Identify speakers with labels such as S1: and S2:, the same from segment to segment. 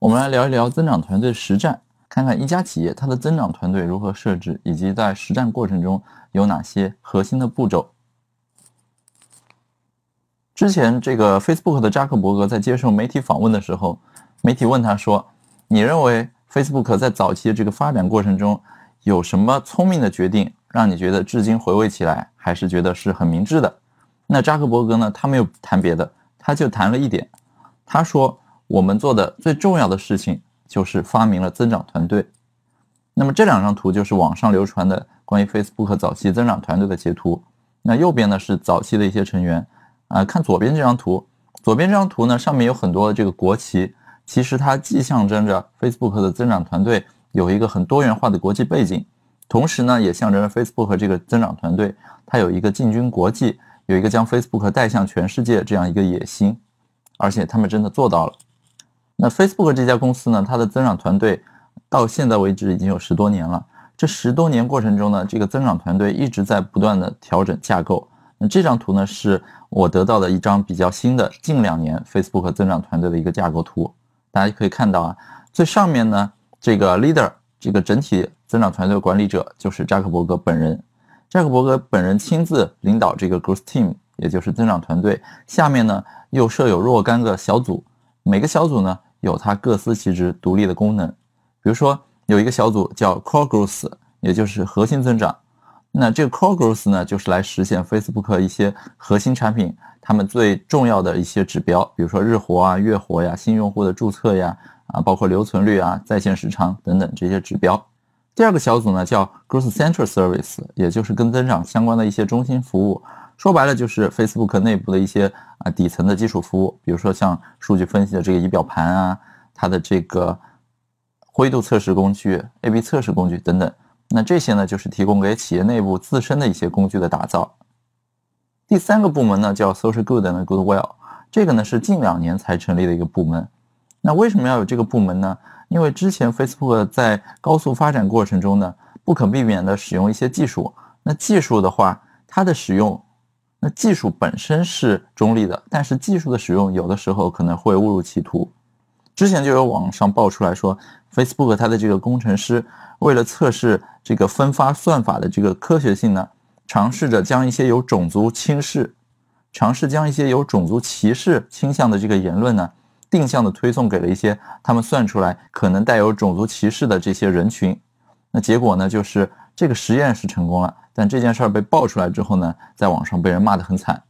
S1: 我们来聊一聊增长团队实战，看看一家企业它的增长团队如何设置，以及在实战过程中有哪些核心的步骤。之前，这个 Facebook 的扎克伯格在接受媒体访问的时候，媒体问他说：“你认为 Facebook 在早期的这个发展过程中有什么聪明的决定，让你觉得至今回味起来还是觉得是很明智的？”那扎克伯格呢，他没有谈别的，他就谈了一点，他说。我们做的最重要的事情就是发明了增长团队。那么这两张图就是网上流传的关于 Facebook 早期增长团队的截图。那右边呢是早期的一些成员啊，看左边这张图，左边这张图呢上面有很多的这个国旗，其实它既象征着 Facebook 的增长团队有一个很多元化的国际背景，同时呢也象征着 Facebook 这个增长团队它有一个进军国际，有一个将 Facebook 带向全世界这样一个野心，而且他们真的做到了。那 Facebook 这家公司呢，它的增长团队到现在为止已经有十多年了。这十多年过程中呢，这个增长团队一直在不断的调整架构。那这张图呢，是我得到的一张比较新的近两年 Facebook 增长团队的一个架构图。大家可以看到啊，最上面呢，这个 leader 这个整体增长团队管理者就是扎克伯格本人。扎克伯格本人亲自领导这个 growth team，也就是增长团队。下面呢，又设有若干个小组。每个小组呢有它各司其职、独立的功能。比如说，有一个小组叫 Core Growth，也就是核心增长。那这个 Core Growth 呢，就是来实现 Facebook 一些核心产品他们最重要的一些指标，比如说日活啊、月活呀、新用户的注册呀，啊，包括留存率啊、在线时长等等这些指标。第二个小组呢叫 Growth Central Service，也就是跟增长相关的一些中心服务。说白了就是 Facebook 内部的一些啊底层的基础服务，比如说像数据分析的这个仪表盘啊，它的这个灰度测试工具、A/B 测试工具等等。那这些呢，就是提供给企业内部自身的一些工具的打造。第三个部门呢叫 Social Good and Goodwill，这个呢是近两年才成立的一个部门。那为什么要有这个部门呢？因为之前 Facebook 在高速发展过程中呢，不可避免的使用一些技术。那技术的话，它的使用。那技术本身是中立的，但是技术的使用有的时候可能会误入歧途。之前就有网上爆出来说，Facebook 它的这个工程师为了测试这个分发算法的这个科学性呢，尝试着将一些有种族轻视、尝试将一些有种族歧视倾向的这个言论呢，定向的推送给了一些他们算出来可能带有种族歧视的这些人群。那结果呢，就是这个实验是成功了。但这件事儿被爆出来之后呢，在网上被人骂得很惨，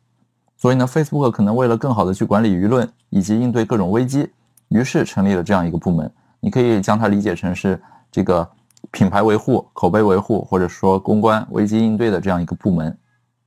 S1: 所以呢，Facebook 可能为了更好的去管理舆论以及应对各种危机，于是成立了这样一个部门。你可以将它理解成是这个品牌维护、口碑维护，或者说公关、危机应对的这样一个部门。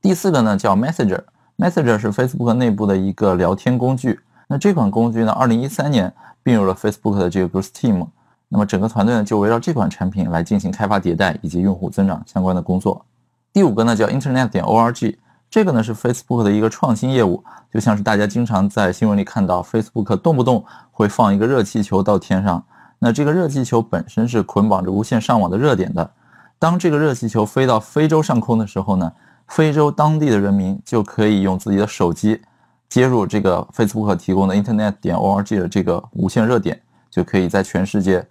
S1: 第四个呢叫 Messenger，Messenger 是 Facebook 内部的一个聊天工具。那这款工具呢，二零一三年并入了 Facebook 的这个 Growth Team，那么整个团队呢就围绕这款产品来进行开发迭代以及用户增长相关的工作。第五个呢叫 Internet 点 org，这个呢是 Facebook 的一个创新业务，就像是大家经常在新闻里看到 Facebook 动不动会放一个热气球到天上，那这个热气球本身是捆绑着无线上网的热点的。当这个热气球飞到非洲上空的时候呢，非洲当地的人民就可以用自己的手机接入这个 Facebook 提供的 Internet 点 org 的这个无线热点，就可以在全世界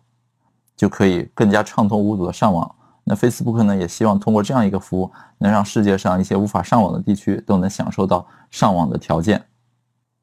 S1: 就可以更加畅通无阻的上网。那 Facebook 呢，也希望通过这样一个服务，能让世界上一些无法上网的地区都能享受到上网的条件。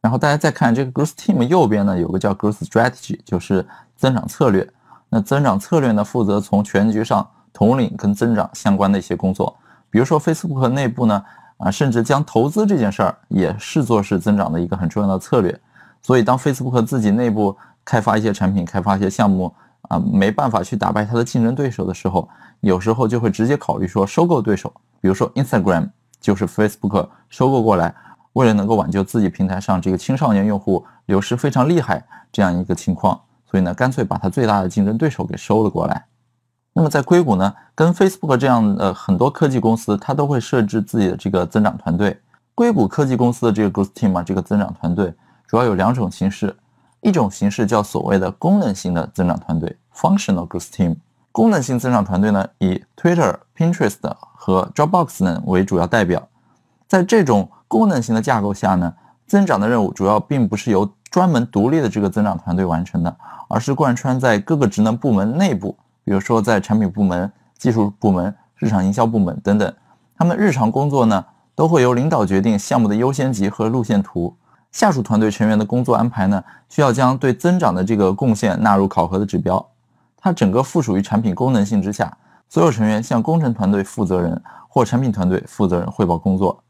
S1: 然后大家再看这个 Growth Team 右边呢，有个叫 Growth Strategy，就是增长策略。那增长策略呢，负责从全局上统领跟增长相关的一些工作。比如说 Facebook 内部呢，啊，甚至将投资这件事儿也视作是增长的一个很重要的策略。所以当 Facebook 自己内部开发一些产品、开发一些项目，啊，没办法去打败它的竞争对手的时候，有时候就会直接考虑说收购对手，比如说 Instagram 就是 Facebook 收购过来，为了能够挽救自己平台上这个青少年用户流失非常厉害这样一个情况，所以呢，干脆把它最大的竞争对手给收了过来。那么在硅谷呢，跟 Facebook 这样的很多科技公司，它都会设置自己的这个增长团队。硅谷科技公司的这个 Growth Team 啊，这个增长团队主要有两种形式。一种形式叫所谓的功能性的增长团队 （Functional Growth Team）。功能性增长团队呢，以 Twitter、Pinterest 和 Dropbox 呢为主要代表。在这种功能性的架构下呢，增长的任务主要并不是由专门独立的这个增长团队完成的，而是贯穿在各个职能部门内部，比如说在产品部门、技术部门、市场营销部门等等，他们日常工作呢都会由领导决定项目的优先级和路线图。下属团队成员的工作安排呢，需要将对增长的这个贡献纳入考核的指标。它整个附属于产品功能性之下，所有成员向工程团队负责人或产品团队负责人汇报工作。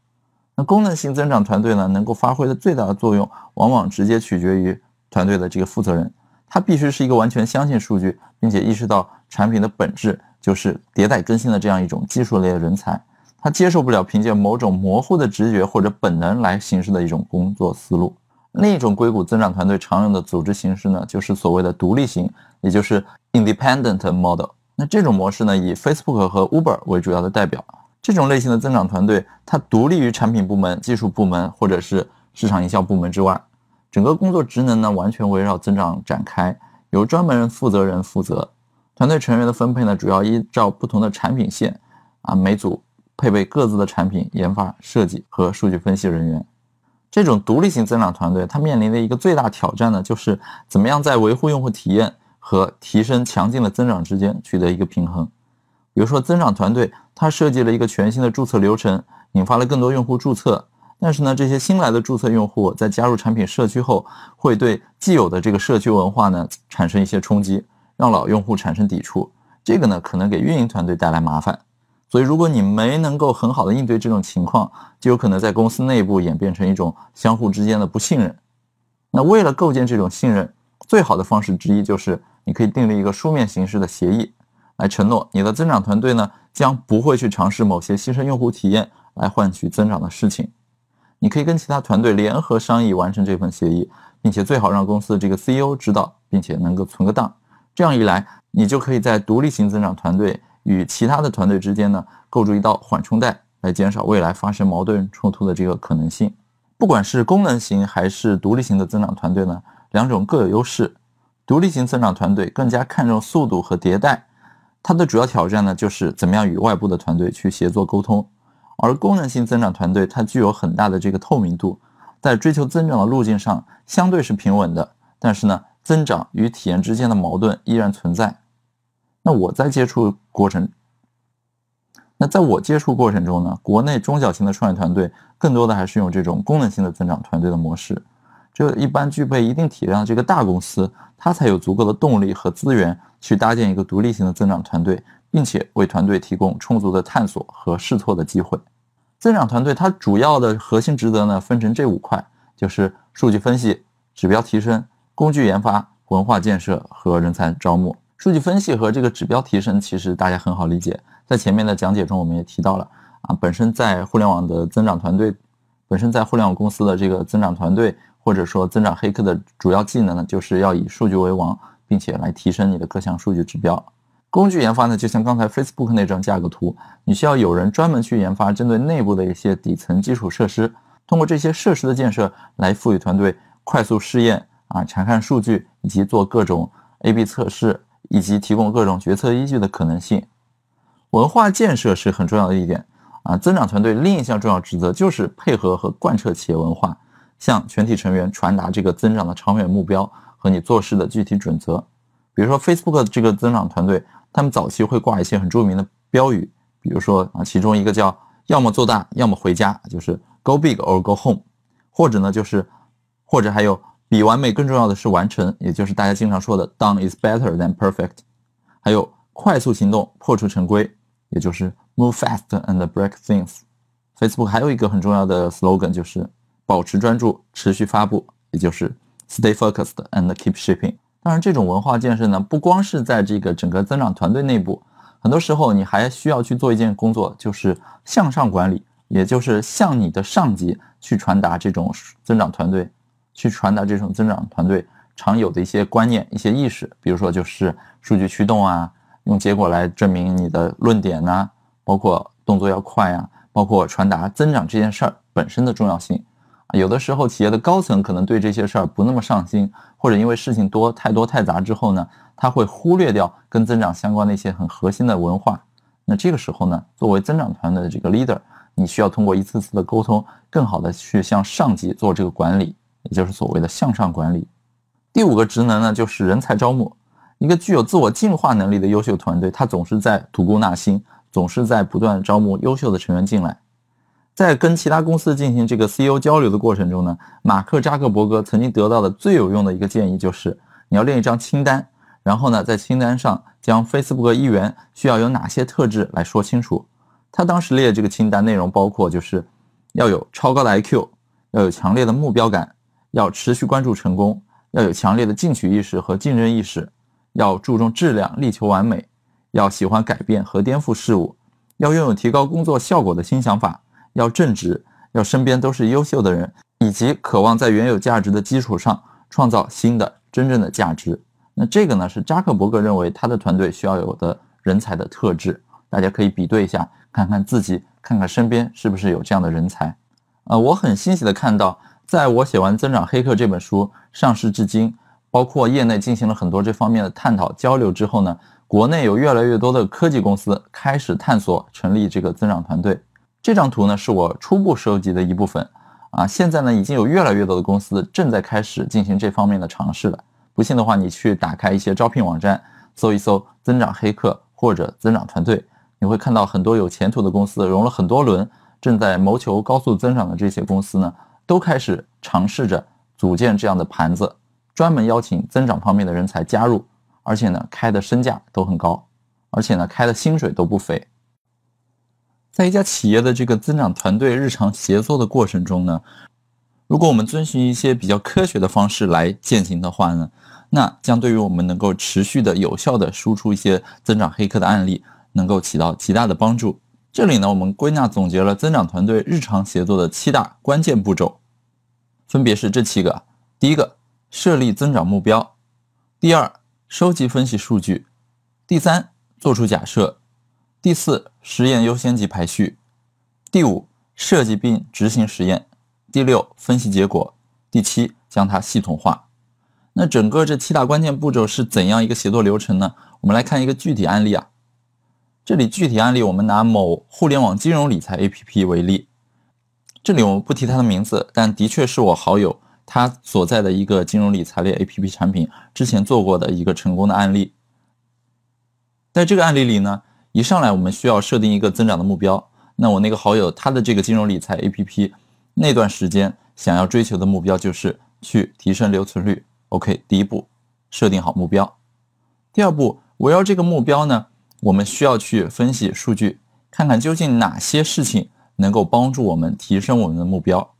S1: 那功能性增长团队呢，能够发挥的最大的作用，往往直接取决于团队的这个负责人。他必须是一个完全相信数据，并且意识到产品的本质就是迭代更新的这样一种技术类的人才。他接受不了凭借某种模糊的直觉或者本能来行事的一种工作思路。另一种硅谷增长团队常用的组织形式呢，就是所谓的独立型，也就是 independent model。那这种模式呢，以 Facebook 和 Uber 为主要的代表。这种类型的增长团队，它独立于产品部门、技术部门或者是市场营销部门之外，整个工作职能呢完全围绕增长展开，由专门负责人负责。团队成员的分配呢，主要依照不同的产品线，啊，每组配备各自的产品研发、设计和数据分析人员。这种独立型增长团队，它面临的一个最大挑战呢，就是怎么样在维护用户体验和提升强劲的增长之间取得一个平衡。比如说，增长团队它设计了一个全新的注册流程，引发了更多用户注册。但是呢，这些新来的注册用户在加入产品社区后，会对既有的这个社区文化呢产生一些冲击，让老用户产生抵触。这个呢，可能给运营团队带来麻烦。所以，如果你没能够很好的应对这种情况，就有可能在公司内部演变成一种相互之间的不信任。那为了构建这种信任，最好的方式之一就是你可以订立一个书面形式的协议。来承诺你的增长团队呢，将不会去尝试某些牺牲用户体验来换取增长的事情。你可以跟其他团队联合商议完成这份协议，并且最好让公司的这个 CEO 知道，并且能够存个档。这样一来，你就可以在独立型增长团队与其他的团队之间呢，构筑一道缓冲带，来减少未来发生矛盾冲突的这个可能性。不管是功能型还是独立型的增长团队呢，两种各有优势。独立型增长团队更加看重速度和迭代。它的主要挑战呢，就是怎么样与外部的团队去协作沟通，而功能性增长团队它具有很大的这个透明度，在追求增长的路径上相对是平稳的，但是呢，增长与体验之间的矛盾依然存在。那我在接触过程，那在我接触过程中呢，国内中小型的创业团队更多的还是用这种功能性的增长团队的模式。这一般具备一定体量的这个大公司，它才有足够的动力和资源去搭建一个独立型的增长团队，并且为团队提供充足的探索和试错的机会。增长团队它主要的核心职责呢，分成这五块，就是数据分析、指标提升、工具研发、文化建设和人才招募。数据分析和这个指标提升，其实大家很好理解，在前面的讲解中我们也提到了啊，本身在互联网的增长团队，本身在互联网公司的这个增长团队。或者说，增长黑客的主要技能呢，就是要以数据为王，并且来提升你的各项数据指标。工具研发呢，就像刚才 Facebook 那张价格图，你需要有人专门去研发针对内部的一些底层基础设施，通过这些设施的建设来赋予团队快速试验啊、查看数据以及做各种 A/B 测试，以及提供各种决策依据的可能性。文化建设是很重要的一点啊，增长团队另一项重要职责就是配合和贯彻企业文化。向全体成员传达这个增长的长远目标和你做事的具体准则。比如说，Facebook 这个增长团队，他们早期会挂一些很著名的标语，比如说啊，其中一个叫“要么做大，要么回家”，就是 “Go big or go home”，或者呢，就是或者还有比完美更重要的是完成，也就是大家经常说的 “Done is better than perfect”。还有快速行动，破除成规，也就是 “Move fast and break things”。Facebook 还有一个很重要的 slogan 就是。保持专注，持续发布，也就是 stay focused and keep shipping。当然，这种文化建设呢，不光是在这个整个增长团队内部，很多时候你还需要去做一件工作，就是向上管理，也就是向你的上级去传达这种增长团队，去传达这种增长团队常有的一些观念、一些意识。比如说，就是数据驱动啊，用结果来证明你的论点呐，包括动作要快啊，包括传达增长这件事儿本身的重要性。有的时候，企业的高层可能对这些事儿不那么上心，或者因为事情多太多太杂之后呢，他会忽略掉跟增长相关的一些很核心的文化。那这个时候呢，作为增长团队的这个 leader，你需要通过一次次的沟通，更好的去向上级做这个管理，也就是所谓的向上管理。第五个职能呢，就是人才招募。一个具有自我进化能力的优秀团队，他总是在吐故纳新，总是在不断招募优秀的成员进来。在跟其他公司进行这个 CEO 交流的过程中呢，马克扎克伯格曾经得到的最有用的一个建议就是，你要列一张清单，然后呢，在清单上将 Facebook 一员需要有哪些特质来说清楚。他当时列这个清单内容包括，就是要有超高的 IQ，要有强烈的目标感，要持续关注成功，要有强烈的进取意识和竞争意识。要注重质量，力求完美；要喜欢改变和颠覆事物；要拥有提高工作效果的新想法；要正直；要身边都是优秀的人，以及渴望在原有价值的基础上创造新的真正的价值。那这个呢，是扎克伯格认为他的团队需要有的人才的特质。大家可以比对一下，看看自己，看看身边是不是有这样的人才。呃，我很欣喜的看到，在我写完《增长黑客》这本书上市至今。包括业内进行了很多这方面的探讨交流之后呢，国内有越来越多的科技公司开始探索成立这个增长团队。这张图呢是我初步收集的一部分啊，现在呢已经有越来越多的公司正在开始进行这方面的尝试了。不信的话，你去打开一些招聘网站，搜一搜“增长黑客”或者“增长团队”，你会看到很多有前途的公司，融了很多轮，正在谋求高速增长的这些公司呢，都开始尝试着组建这样的盘子。专门邀请增长方面的人才加入，而且呢，开的身价都很高，而且呢，开的薪水都不菲。在一家企业的这个增长团队日常协作的过程中呢，如果我们遵循一些比较科学的方式来践行的话呢，那将对于我们能够持续的有效的输出一些增长黑客的案例，能够起到极大的帮助。这里呢，我们归纳总结了增长团队日常协作的七大关键步骤，分别是这七个。第一个。设立增长目标，第二，收集分析数据，第三，做出假设，第四，实验优先级排序，第五，设计并执行实验，第六，分析结果，第七，将它系统化。那整个这七大关键步骤是怎样一个协作流程呢？我们来看一个具体案例啊。这里具体案例，我们拿某互联网金融理财 APP 为例，这里我们不提它的名字，但的确是我好友。他所在的一个金融理财类 APP 产品之前做过的一个成功的案例，在这个案例里呢，一上来我们需要设定一个增长的目标。那我那个好友他的这个金融理财 APP 那段时间想要追求的目标就是去提升留存率。OK，第一步设定好目标。第二步，围绕这个目标呢，我们需要去分析数据，看看究竟哪些事情能够帮助我们提升我们的目标。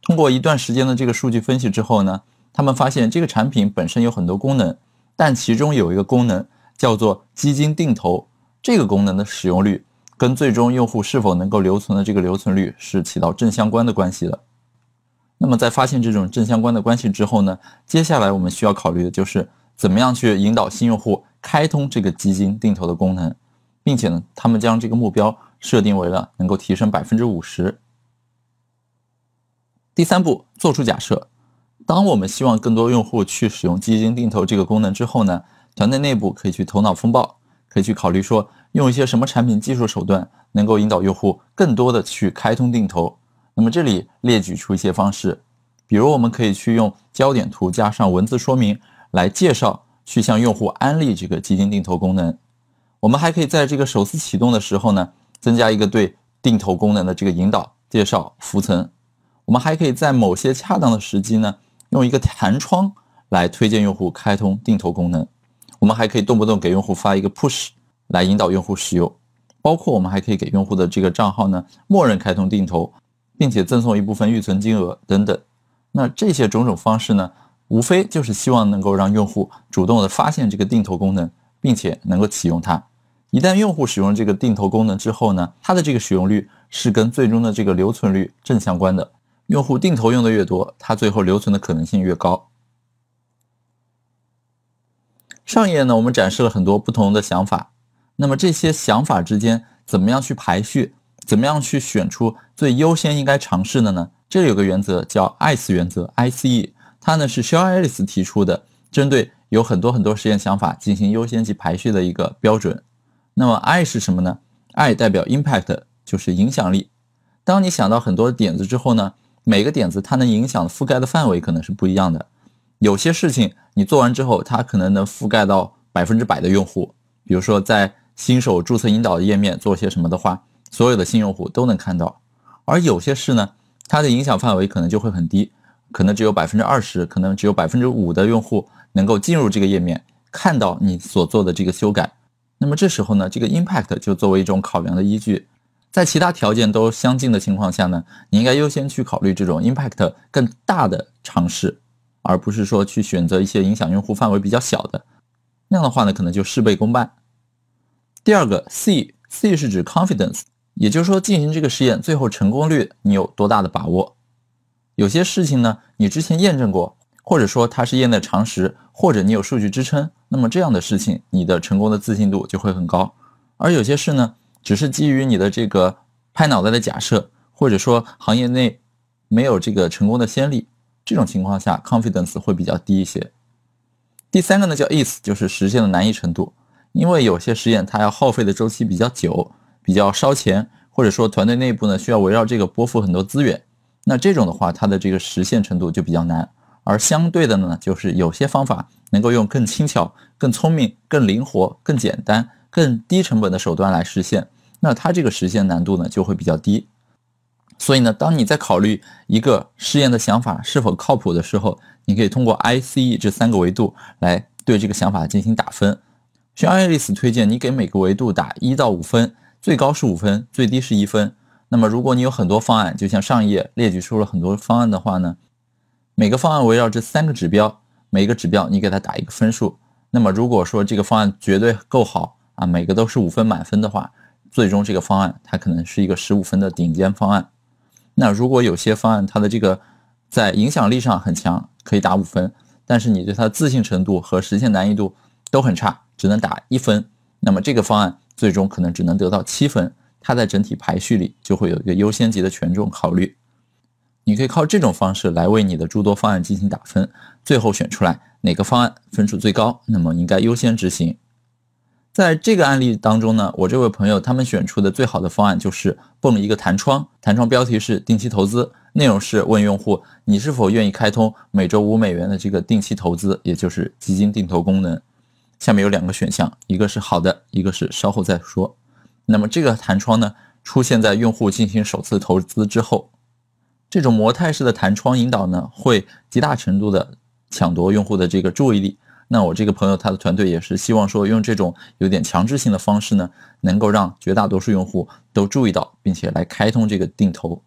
S1: 通过一段时间的这个数据分析之后呢，他们发现这个产品本身有很多功能，但其中有一个功能叫做基金定投，这个功能的使用率跟最终用户是否能够留存的这个留存率是起到正相关的关系的。那么在发现这种正相关的关系之后呢，接下来我们需要考虑的就是怎么样去引导新用户开通这个基金定投的功能，并且呢，他们将这个目标设定为了能够提升百分之五十。第三步，做出假设。当我们希望更多用户去使用基金定投这个功能之后呢，团队内部可以去头脑风暴，可以去考虑说用一些什么产品技术手段能够引导用户更多的去开通定投。那么这里列举出一些方式，比如我们可以去用焦点图加上文字说明来介绍，去向用户安利这个基金定投功能。我们还可以在这个首次启动的时候呢，增加一个对定投功能的这个引导、介绍、浮层。我们还可以在某些恰当的时机呢，用一个弹窗来推荐用户开通定投功能。我们还可以动不动给用户发一个 push 来引导用户使用。包括我们还可以给用户的这个账号呢，默认开通定投，并且赠送一部分预存金额等等。那这些种种方式呢，无非就是希望能够让用户主动的发现这个定投功能，并且能够启用它。一旦用户使用这个定投功能之后呢，它的这个使用率是跟最终的这个留存率正相关的。用户定投用的越多，他最后留存的可能性越高。上一页呢，我们展示了很多不同的想法。那么这些想法之间怎么样去排序？怎么样去选出最优先应该尝试的呢？这里有个原则叫 ICE 原则，ICE，它呢是 s h e l Ellis 提出的，针对有很多很多实验想法进行优先级排序的一个标准。那么 I 是什么呢？I 代表 Impact，就是影响力。当你想到很多点子之后呢？每个点子它能影响覆盖的范围可能是不一样的。有些事情你做完之后，它可能能覆盖到百分之百的用户。比如说在新手注册引导页面做些什么的话，所有的新用户都能看到。而有些事呢，它的影响范围可能就会很低，可能只有百分之二十，可能只有百分之五的用户能够进入这个页面，看到你所做的这个修改。那么这时候呢，这个 impact 就作为一种考量的依据。在其他条件都相近的情况下呢，你应该优先去考虑这种 impact 更大的尝试，而不是说去选择一些影响用户范围比较小的。那样的话呢，可能就事倍功半。第二个 C，C 是指 confidence。也就是说，进行这个实验最后成功率你有多大的把握？有些事情呢，你之前验证过，或者说它是业内常识，或者你有数据支撑，那么这样的事情你的成功的自信度就会很高。而有些事呢，只是基于你的这个拍脑袋的假设，或者说行业内没有这个成功的先例，这种情况下 confidence 会比较低一些。第三个呢叫 is，就是实现的难易程度，因为有些实验它要耗费的周期比较久。比较烧钱，或者说团队内部呢需要围绕这个拨付很多资源，那这种的话，它的这个实现程度就比较难。而相对的呢，就是有些方法能够用更轻巧、更聪明、更灵活、更简单、更低成本的手段来实现，那它这个实现难度呢就会比较低。所以呢，当你在考虑一个试验的想法是否靠谱的时候，你可以通过 I、C、E 这三个维度来对这个想法进行打分。像爱丽丝推荐你给每个维度打一到五分。最高是五分，最低是一分。那么，如果你有很多方案，就像上一页列举出了很多方案的话呢，每个方案围绕这三个指标，每一个指标你给它打一个分数。那么，如果说这个方案绝对够好啊，每个都是五分满分的话，最终这个方案它可能是一个十五分的顶尖方案。那如果有些方案它的这个在影响力上很强，可以打五分，但是你对它的自信程度和实现难易度都很差，只能打一分。那么这个方案。最终可能只能得到七分，它在整体排序里就会有一个优先级的权重考虑。你可以靠这种方式来为你的诸多方案进行打分，最后选出来哪个方案分数最高，那么应该优先执行。在这个案例当中呢，我这位朋友他们选出的最好的方案就是蹦一个弹窗，弹窗标题是定期投资，内容是问用户你是否愿意开通每周五美元的这个定期投资，也就是基金定投功能。下面有两个选项，一个是好的，一个是稍后再说。那么这个弹窗呢，出现在用户进行首次投资之后，这种模态式的弹窗引导呢，会极大程度的抢夺用户的这个注意力。那我这个朋友他的团队也是希望说，用这种有点强制性的方式呢，能够让绝大多数用户都注意到，并且来开通这个定投。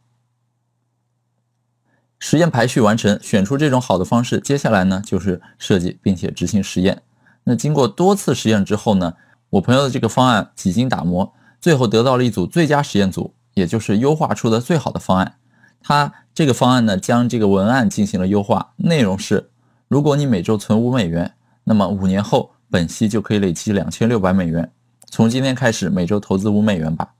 S1: 实验排序完成，选出这种好的方式，接下来呢就是设计并且执行实验。那经过多次实验之后呢，我朋友的这个方案几经打磨，最后得到了一组最佳实验组，也就是优化出的最好的方案。他这个方案呢，将这个文案进行了优化，内容是：如果你每周存五美元，那么五年后本息就可以累积两千六百美元。从今天开始，每周投资五美元吧。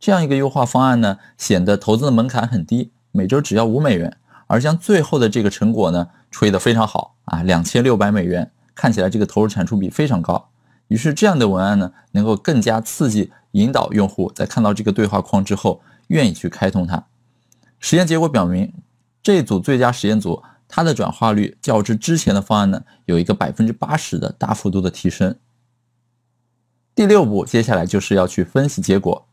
S1: 这样一个优化方案呢，显得投资的门槛很低，每周只要五美元，而将最后的这个成果呢，吹得非常好啊，两千六百美元。看起来这个投入产出比非常高，于是这样的文案呢，能够更加刺激引导用户在看到这个对话框之后，愿意去开通它。实验结果表明，这组最佳实验组它的转化率较之之前的方案呢，有一个百分之八十的大幅度的提升。第六步，接下来就是要去分析结果。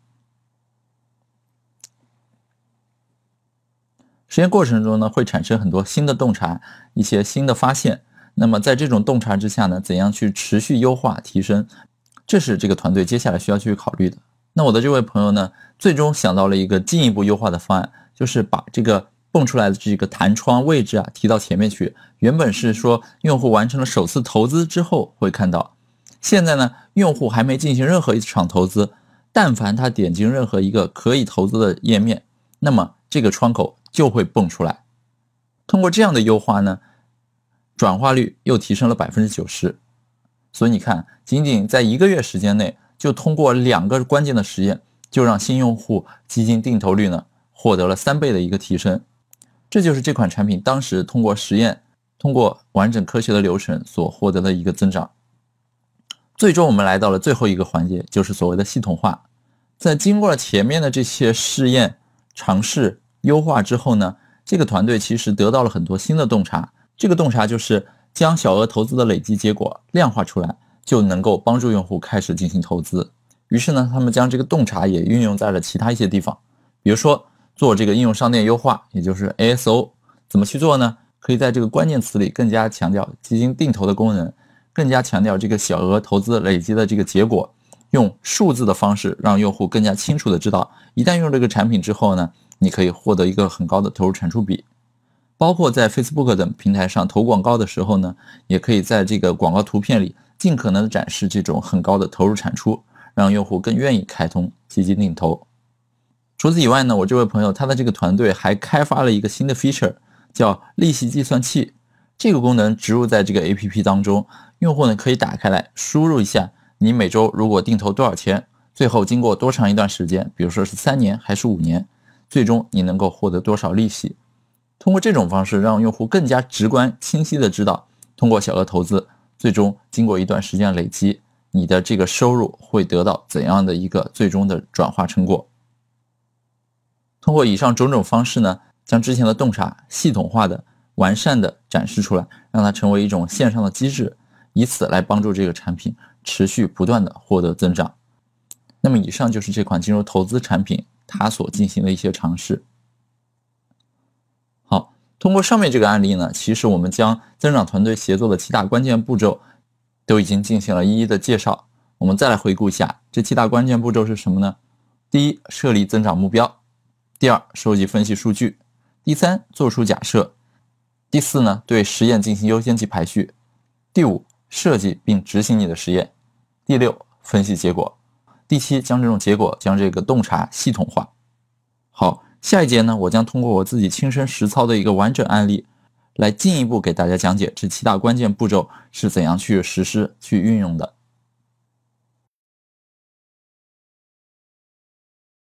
S1: 实验过程中呢，会产生很多新的洞察，一些新的发现。那么在这种洞察之下呢，怎样去持续优化提升，这是这个团队接下来需要去考虑的。那我的这位朋友呢，最终想到了一个进一步优化的方案，就是把这个蹦出来的这个弹窗位置啊提到前面去。原本是说用户完成了首次投资之后会看到，现在呢，用户还没进行任何一场投资，但凡他点进任何一个可以投资的页面，那么这个窗口就会蹦出来。通过这样的优化呢。转化率又提升了百分之九十，所以你看，仅仅在一个月时间内，就通过两个关键的实验，就让新用户基金定投率呢获得了三倍的一个提升。这就是这款产品当时通过实验、通过完整科学的流程所获得的一个增长。最终，我们来到了最后一个环节，就是所谓的系统化。在经过了前面的这些试验、尝试、优化之后呢，这个团队其实得到了很多新的洞察。这个洞察就是将小额投资的累计结果量化出来，就能够帮助用户开始进行投资。于是呢，他们将这个洞察也运用在了其他一些地方，比如说做这个应用商店优化，也就是 ASO，怎么去做呢？可以在这个关键词里更加强调基金定投的功能，更加强调这个小额投资累积的这个结果，用数字的方式让用户更加清楚的知道，一旦用这个产品之后呢，你可以获得一个很高的投入产出比。包括在 Facebook 等平台上投广告的时候呢，也可以在这个广告图片里尽可能的展示这种很高的投入产出。让用户更愿意开通基金定投。除此以外呢，我这位朋友他的这个团队还开发了一个新的 feature，叫利息计算器。这个功能植入在这个 APP 当中，用户呢可以打开来输入一下你每周如果定投多少钱，最后经过多长一段时间，比如说是三年还是五年，最终你能够获得多少利息。通过这种方式，让用户更加直观清晰的知道，通过小额投资，最终经过一段时间累积。你的这个收入会得到怎样的一个最终的转化成果？通过以上种种方式呢，将之前的洞察系统化的、完善的展示出来，让它成为一种线上的机制，以此来帮助这个产品持续不断的获得增长。那么，以上就是这款金融投资产品它所进行的一些尝试。通过上面这个案例呢，其实我们将增长团队协作的七大关键步骤。都已经进行了一一的介绍，我们再来回顾一下这七大关键步骤是什么呢？第一，设立增长目标；第二，收集分析数据；第三，做出假设；第四呢，对实验进行优先级排序；第五，设计并执行你的实验；第六，分析结果；第七，将这种结果将这个洞察系统化。好，下一节呢，我将通过我自己亲身实操的一个完整案例。来进一步给大家讲解这七大关键步骤是怎样去实施、去运用的。